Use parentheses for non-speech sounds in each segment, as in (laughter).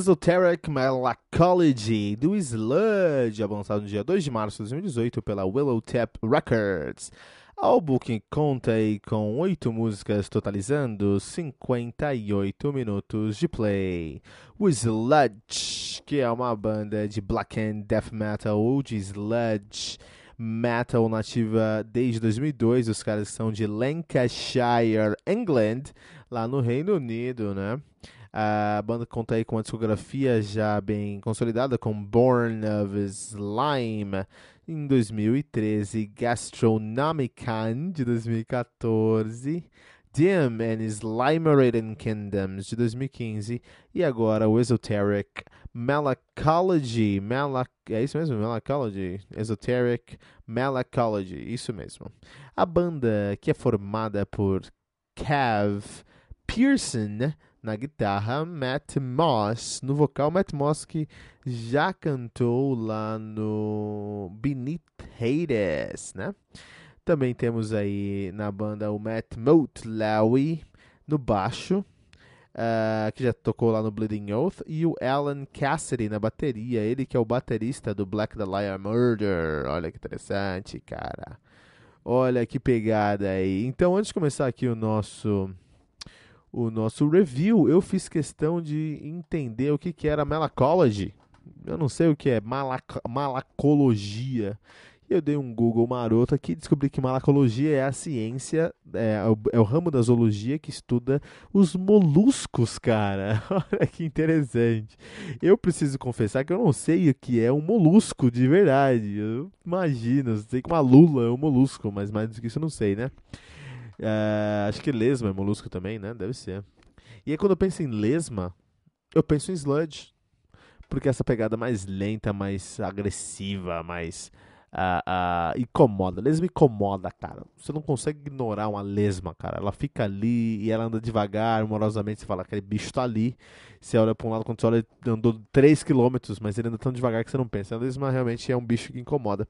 Esoteric Melanchology do Sludge, lançado no dia 2 de março de 2018 pela Willow Tap Records. Álbum que conta com 8 músicas, totalizando 58 minutos de play. O Sludge, que é uma banda de black and death metal ou de sludge metal nativa desde 2002. Os caras são de Lancashire, England, lá no Reino Unido, né? A banda conta aí com uma discografia já bem consolidada, com Born of Slime em 2013, Gastronomican de 2014, Dim and Slimerated Kingdoms de 2015 e agora o Esoteric Malacology. Malac é isso mesmo? Malacology? Esoteric Malacology, isso mesmo. A banda que é formada por Cav Pearson na guitarra, Matt Moss. No vocal, Matt Moss que já cantou lá no Beneath Hades, né? Também temos aí na banda o Matt Motlawi no baixo, uh, que já tocou lá no Bleeding Oath, e o Alan Cassidy na bateria, ele que é o baterista do Black the Liar Murder. Olha que interessante, cara. Olha que pegada aí. Então, antes de começar aqui o nosso o nosso review, eu fiz questão de entender o que, que era melacology. Eu não sei o que é malac malacologia. Eu dei um Google maroto aqui e descobri que malacologia é a ciência, é, é, o, é, ramo da zoologia que estuda os moluscos, cara. (laughs) Olha que interessante. Eu preciso confessar que eu não sei o que é um molusco de verdade. Eu imagino, sei que uma lula é um molusco, mas mais do que isso eu não sei, né? É, acho que lesma é molusco também, né? Deve ser. E aí quando eu penso em lesma, eu penso em sludge. Porque essa pegada mais lenta, mais agressiva, mais uh, incomoda. Lesma incomoda, cara. Você não consegue ignorar uma lesma, cara. Ela fica ali e ela anda devagar, amorosamente. Você fala, aquele bicho tá ali. Você olha pra um lado, quando você olha, ele andou 3km, mas ele anda tão devagar que você não pensa. A lesma realmente é um bicho que incomoda.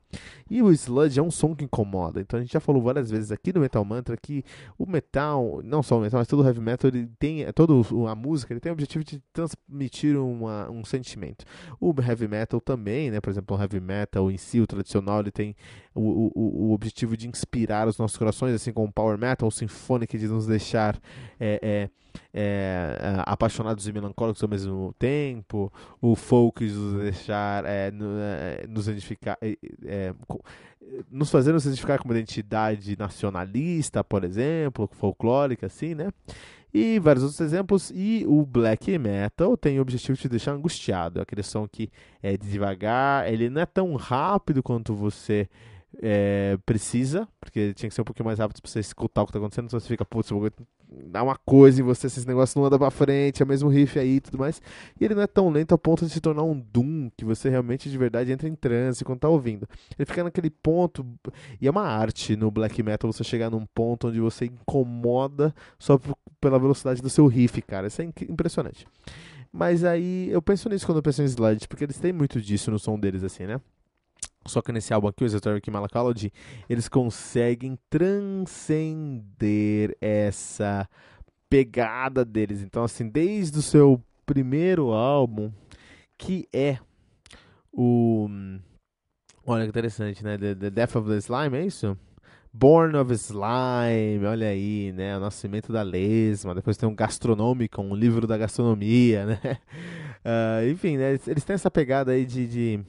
E o sludge é um som que incomoda. Então a gente já falou várias vezes aqui no Metal Mantra que o metal, não só o metal, mas todo o heavy metal, ele tem, toda a música, ele tem o objetivo de transmitir uma, um sentimento. O heavy metal também, né? Por exemplo, o heavy metal em si, o tradicional, ele tem o, o, o objetivo de inspirar os nossos corações, assim como o power metal, o symphonic de nos deixar é, é, é, apaixonados e melancólicos ao mesmo tempo, o folk de nos deixar é, é, nos identificar, é, nos fazer nos identificar com uma identidade nacionalista, por exemplo, folclórica, assim, né? e vários outros exemplos. E o black metal tem o objetivo de te deixar angustiado. Aquele som que é devagar, ele não é tão rápido quanto você é, precisa, porque tinha que ser um pouquinho mais rápido pra você escutar o que tá acontecendo, então você fica, putz, dá uma coisa em você, esse negócio não anda pra frente, é o mesmo riff aí e tudo mais. E ele não é tão lento a ponto de se tornar um Doom, que você realmente de verdade entra em transe quando tá ouvindo. Ele fica naquele ponto, e é uma arte no black metal você chegar num ponto onde você incomoda só pela velocidade do seu riff, cara. Isso é impressionante. Mas aí eu penso nisso quando eu penso em slide, porque eles têm muito disso no som deles, assim, né? Só que nesse álbum aqui, o Esoteric Malacology, eles conseguem transcender essa pegada deles. Então, assim, desde o seu primeiro álbum, que é o. Olha que interessante, né? The, the Death of the Slime, é isso? Born of Slime, olha aí, né? O nascimento da lesma. Depois tem um gastronômico, um livro da gastronomia, né? Uh, (laughs) enfim, né? Eles, têm essa pegada aí de, de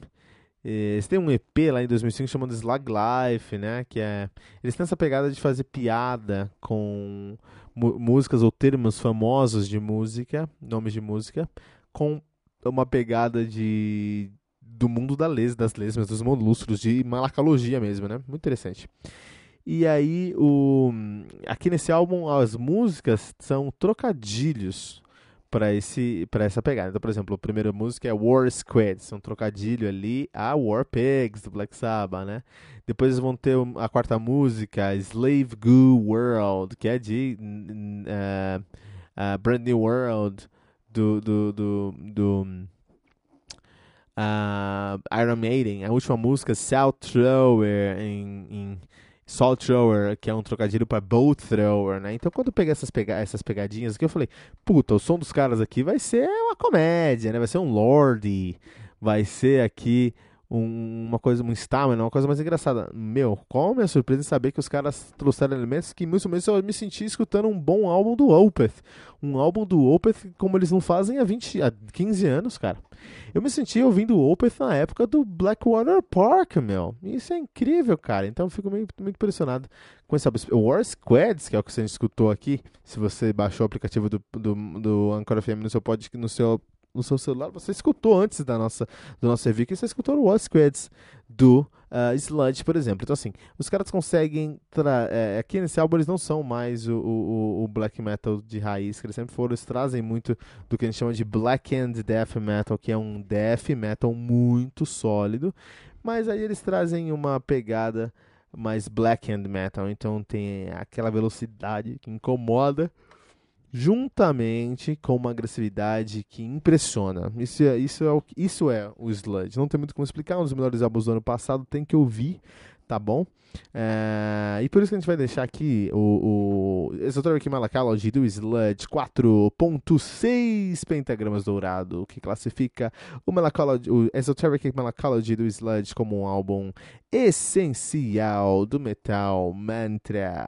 eles têm um EP lá em 2005 chamado Slug Life, né? Que é. Eles têm essa pegada de fazer piada com músicas ou termos famosos de música, nomes de música, com uma pegada de do mundo da les, das lesmas, dos moluscos, de malacologia mesmo, né? Muito interessante. E aí, o, aqui nesse álbum, as músicas são trocadilhos para esse para essa pegada. Então, por exemplo, a primeira música é War Squads, um trocadilho ali a War Pigs do Black Sabbath, né? Depois eles vão ter a quarta música, Slave Goo World, que é de uh, uh, Brand New World do do do, do uh, Iron Maiden. A última música, South Thrower em, em Salt Thrower, que é um trocadilho para Boat Thrower, né? Então quando eu peguei essas, pega essas pegadinhas aqui, eu falei, puta, o som dos caras aqui vai ser uma comédia, né? Vai ser um Lorde, vai ser aqui um, uma coisa, um stamina, uma coisa mais engraçada. Meu, qual a minha surpresa em saber que os caras trouxeram elementos que muito menos eu me senti escutando um bom álbum do Opeth. Um álbum do Opeth como eles não fazem há, 20, há 15 anos, cara. Eu me senti ouvindo o Opeth na época do Blackwater Park, meu. Isso é incrível, cara. Então eu fico muito, muito impressionado com esse álbum. O War Squads, que é o que você escutou aqui, se você baixou o aplicativo do, do, do Anchor FM no seu, pod, no seu no seu celular, você escutou antes da nossa, do nosso review, que você escutou o What Squads do uh, Sludge, por exemplo. Então, assim, os caras conseguem. É, aqui nesse álbum eles não são mais o, o, o, black metal de raiz, que eles sempre foram. Eles trazem muito do que a gente chama de black and death metal, que é um death metal muito sólido. Mas aí eles trazem uma pegada mais black and metal, então tem aquela velocidade que incomoda juntamente com uma agressividade que impressiona. Isso é, isso é, o, isso é o Sludge. Não tem muito como explicar, um dos melhores álbuns do ano passado, tem que ouvir, tá bom? É, e por isso que a gente vai deixar aqui o, o Esoteric Malacology do Sludge 4.6 pentagramas dourado, que classifica o, Malacology, o Esoteric Malacology do Sludge como um álbum essencial do metal mantra.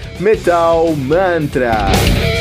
Metal Mantra.